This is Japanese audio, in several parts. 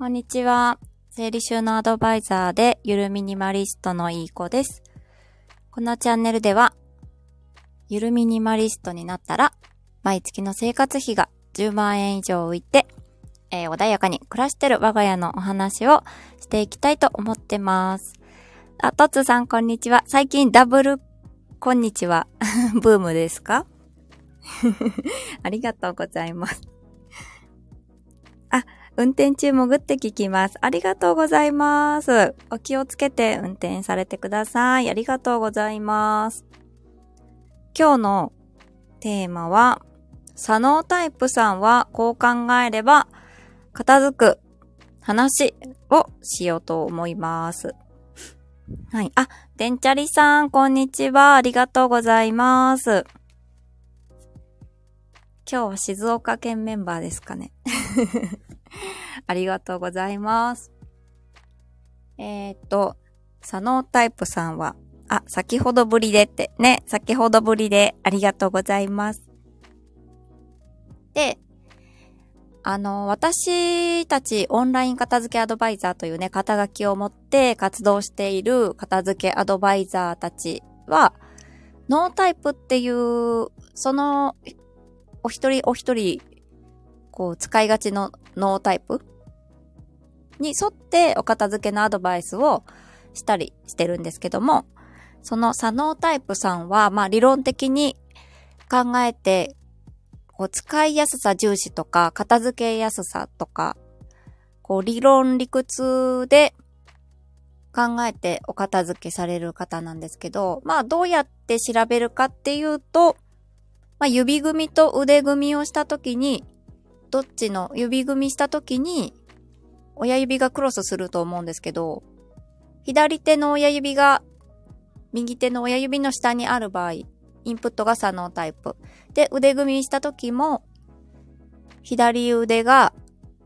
こんにちは。整理収納アドバイザーでゆるミニマリストのいい子です。このチャンネルでは、ゆるミニマリストになったら、毎月の生活費が10万円以上浮いて、えー穏やかに暮らしてる我が家のお話をしていきたいと思ってます。あ、トッツーさんこんにちは。最近ダブルこんにちは。ブームですか？ありがとうございます。運転中潜って聞きます。ありがとうございます。お気をつけて運転されてください。ありがとうございます。今日のテーマは、左脳タイプさんはこう考えれば片付く話をしようと思います。はい。あ、てんちゃりさん、こんにちは。ありがとうございます。今日は静岡県メンバーですかね。ありがとうございます。えー、っと、左脳タイプさんは、あ、先ほどぶりでって、ね、先ほどぶりでありがとうございます。で、あの、私たちオンライン片付けアドバイザーというね、肩書きを持って活動している片付けアドバイザーたちは、ノータイプっていう、その、お一人お一人、こう、使いがちのノータイプ？に沿ってお片付けのアドバイスをしたりしてるんですけども、その左脳タイプさんは、まあ理論的に考えて、こう使いやすさ重視とか、片付けやすさとか、こう理論理屈で考えてお片付けされる方なんですけど、まあどうやって調べるかっていうと、まあ指組みと腕組みをしたときに、どっちの指組みしたときに、親指がクロスすると思うんですけど、左手の親指が右手の親指の下にある場合、インプットが左脳タイプ。で、腕組みした時も、左腕が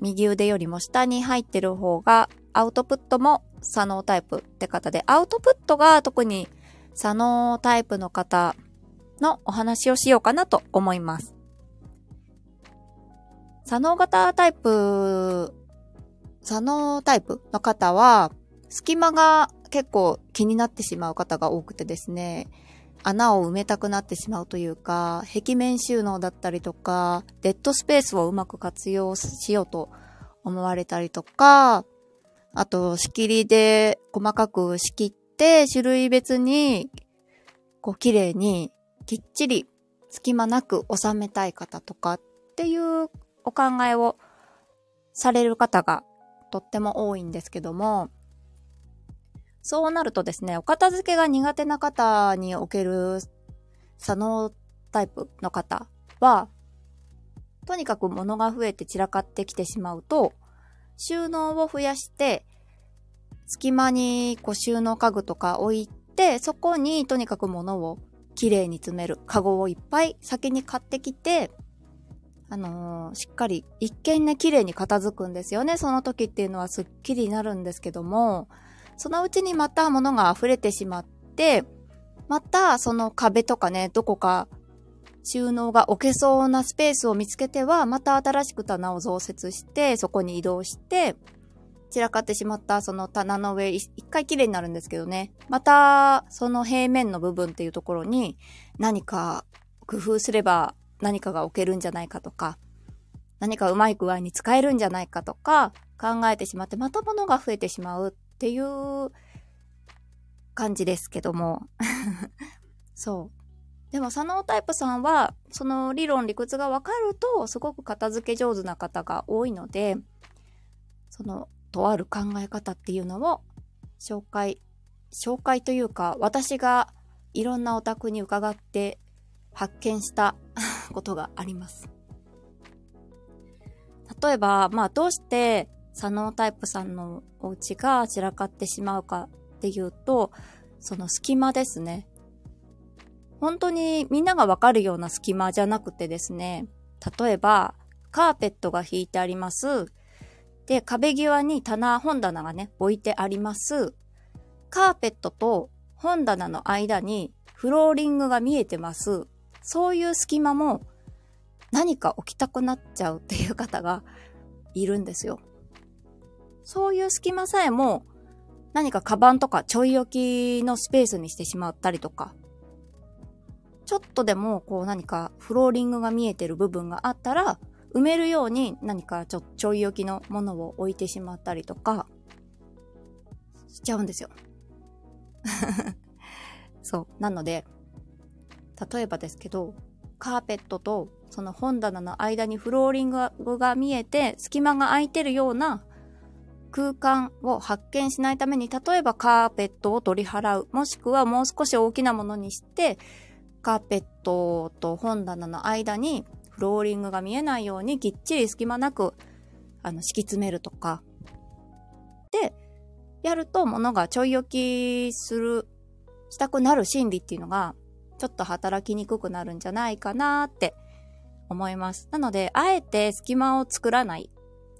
右腕よりも下に入ってる方が、アウトプットも左脳タイプって方で、アウトプットが特に左脳タイプの方のお話をしようかなと思います。左脳型タイプ、左脳タイプの方は、隙間が結構気になってしまう方が多くてですね、穴を埋めたくなってしまうというか、壁面収納だったりとか、デッドスペースをうまく活用しようと思われたりとか、あと仕切りで細かく仕切って種類別にこう綺麗にきっちり隙間なく収めたい方とかっていうお考えをされる方がとっても多いんですけども、そうなるとですね、お片付けが苦手な方における左脳タイプの方は、とにかく物が増えて散らかってきてしまうと、収納を増やして、隙間にこう収納家具とか置いて、そこにとにかく物をきれいに詰める。カゴをいっぱい先に買ってきて、あのーしっかり、一見ね、綺麗に片付くんですよね。その時っていうのはすっきりになるんですけども、そのうちにまた物が溢れてしまって、またその壁とかね、どこか収納が置けそうなスペースを見つけては、また新しく棚を増設して、そこに移動して、散らかってしまったその棚の上、一回綺麗になるんですけどね。また、その平面の部分っていうところに何か工夫すれば何かが置けるんじゃないかとか、何かうまい具合に使えるんじゃないかとか考えてしまって、また物が増えてしまうっていう感じですけども。そう。でも、左脳タイプさんは、その理論理屈がわかると、すごく片付け上手な方が多いので、その、とある考え方っていうのを紹介、紹介というか、私がいろんなお宅に伺って発見したことがあります。例えば、まあ、どうして左脳タイプさんのお家が散らかってしまうかっていうと、その隙間ですね。本当にみんながわかるような隙間じゃなくてですね、例えば、カーペットが引いてあります。で、壁際に棚、本棚がね、置いてあります。カーペットと本棚の間にフローリングが見えてます。そういう隙間も何か置きたくなっちゃうっていう方がいるんですよ。そういう隙間さえも何かカバンとかちょい置きのスペースにしてしまったりとか、ちょっとでもこう何かフローリングが見えてる部分があったら、埋めるように何かちょちょい置きのものを置いてしまったりとか、しちゃうんですよ。そう。なので、例えばですけど、カーペットとその本棚の間にフローリングが見えて隙間が空いてるような空間を発見しないために例えばカーペットを取り払う。もしくはもう少し大きなものにしてカーペットと本棚の間にフローリングが見えないようにぎっちり隙間なくあの敷き詰めるとか。でやると物がちょい置きするしたくなる心理っていうのがちょっと働きにくくなるんじゃないかなって思います。なので、あえて隙間を作らない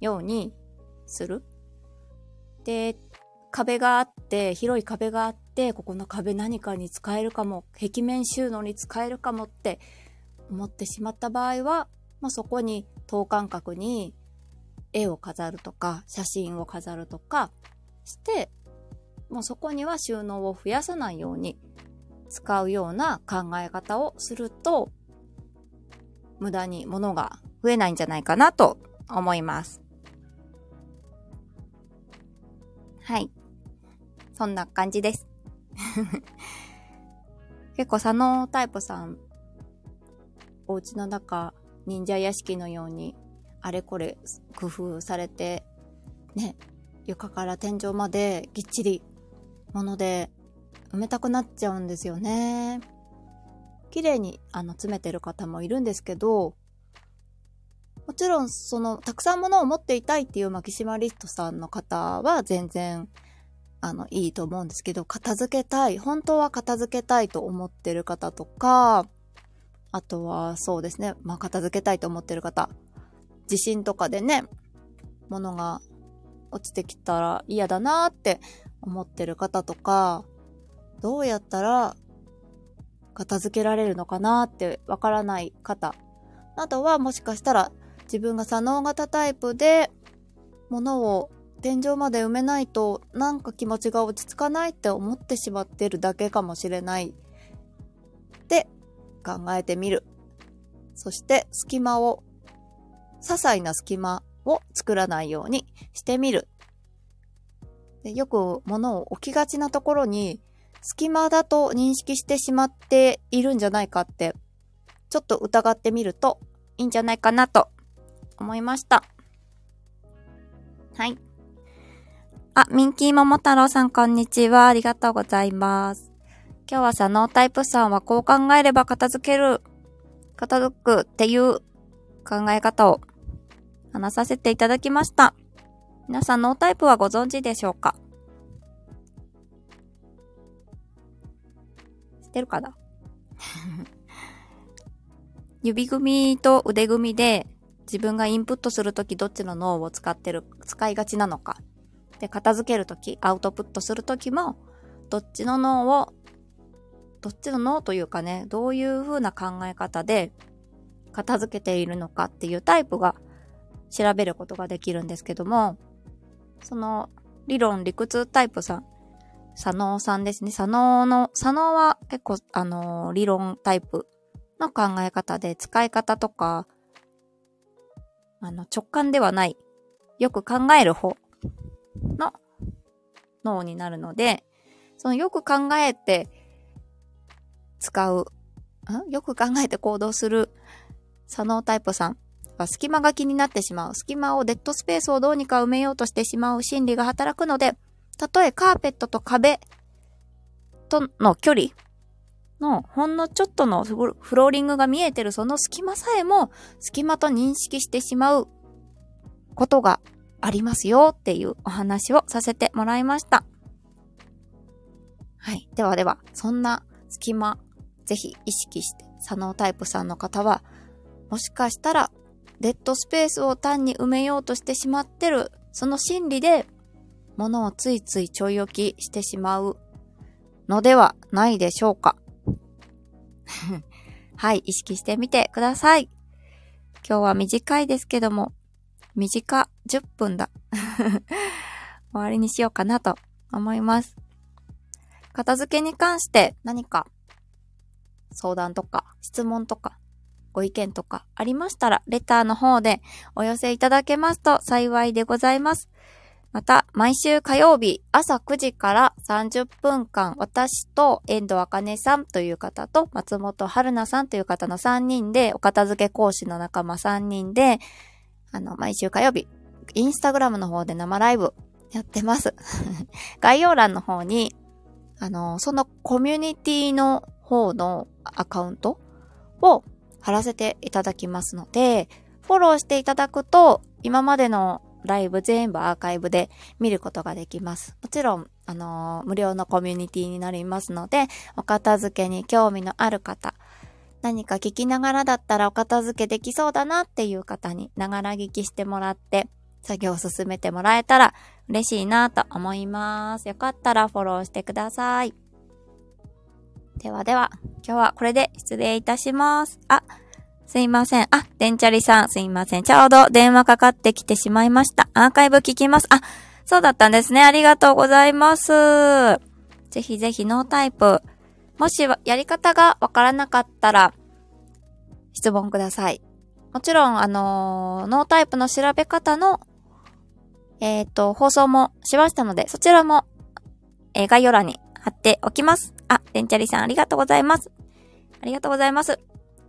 ようにする。で、壁があって、広い壁があって、ここの壁何かに使えるかも、壁面収納に使えるかもって思ってしまった場合は、まあ、そこに等間隔に絵を飾るとか、写真を飾るとかして、もうそこには収納を増やさないように使うような考え方をすると、無駄に物が増えないんじゃないかなと思います。はい。そんな感じです。結構佐野タイプさん、お家の中、忍者屋敷のように、あれこれ工夫されて、ね、床から天井までぎっちり物で埋めたくなっちゃうんですよね。綺麗にあの詰めてる方もいるんですけど、もちろんそのたくさん物を持っていたいっていうマキシマリストさんの方は全然あのいいと思うんですけど、片付けたい、本当は片付けたいと思ってる方とか、あとはそうですね、まあ片付けたいと思ってる方、地震とかでね、物が落ちてきたら嫌だなーって思ってる方とか、どうやったら片付けられるのかなってわからない方などはもしかしたら自分が左脳型タイプで物を天井まで埋めないとなんか気持ちが落ち着かないって思ってしまってるだけかもしれないって考えてみる。そして隙間を、些細な隙間を作らないようにしてみる。でよく物を置きがちなところに隙間だと認識してしまっているんじゃないかって、ちょっと疑ってみるといいんじゃないかなと思いました。はい。あ、ミンキー桃太郎さんこんにちは。ありがとうございます。今日はさ、ノータイプさんはこう考えれば片付ける、片付くっていう考え方を話させていただきました。皆さんノータイプはご存知でしょうか？ってるかな？指組みと腕組みで自分がインプットするときどっちの脳を使ってる、使いがちなのか。で、片付けるとき、アウトプットするときも、どっちの脳を、どっちの脳というかね、どういう風な考え方で片付けているのかっていうタイプが調べることができるんですけども、その理論理屈タイプさん佐野さんですね。佐野の、佐野は結構、あの、理論タイプの考え方で、使い方とか、あの、直感ではない、よく考える方の脳になるので、そのよく考えて使う、んよく考えて行動する佐野タイプさんは隙間が気になってしまう。隙間をデッドスペースをどうにか埋めようとしてしまう心理が働くので、たとえカーペットと壁との距離のほんのちょっとのフローリングが見えてるその隙間さえも隙間と認識してしまうことがありますよっていうお話をさせてもらいました。はい。ではでは、そんな隙間、ぜひ意識して、左脳タイプさんの方は、もしかしたら、デッドスペースを単に埋めようとしてしまってる、その心理でものをついついちょい置きしてしまうのではないでしょうか。はい、意識してみてください。今日は短いですけども、短10分だ。終わりにしようかなと思います。片付けに関して何か相談とか質問とかご意見とかありましたら、レターの方でお寄せいただけますと幸いでございます。また、毎週火曜日朝9時から30分間、私と遠藤茜さんという方と松本春菜さんという方の3人で、お片付け講師の仲間3人で、あの、毎週火曜日、インスタグラムの方で生ライブやってます。概要欄の方に、あの、そのコミュニティの方のアカウントを貼らせていただきますので、フォローしていただくと、今までのライブ全部アーカイブで見ることができます。もちろん、あのー、無料のコミュニティになりますので、お片付けに興味のある方、何か聞きながらだったらお片付けできそうだなっていう方に、ながら聞きしてもらって、作業を進めてもらえたら嬉しいなと思います。よかったらフォローしてください。ではでは、今日はこれで失礼いたします。あ、すいません。あ、デンチャリさん、すいません。ちょうど電話かかってきてしまいました。アーカイブ聞きます。あ、そうだったんですね。ありがとうございます。ぜひぜひノータイプ。もしやり方がわからなかったら、質問ください。もちろん、あのー、ノータイプの調べ方の、えっ、ー、と、放送もしましたので、そちらも、えー、概要欄に貼っておきます。あ、デンチャリさんありがとうございます。ありがとうございます。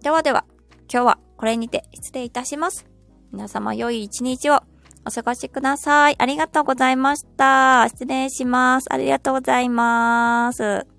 ではでは。今日はこれにて失礼いたします。皆様良い一日をお過ごしください。ありがとうございました。失礼します。ありがとうございます。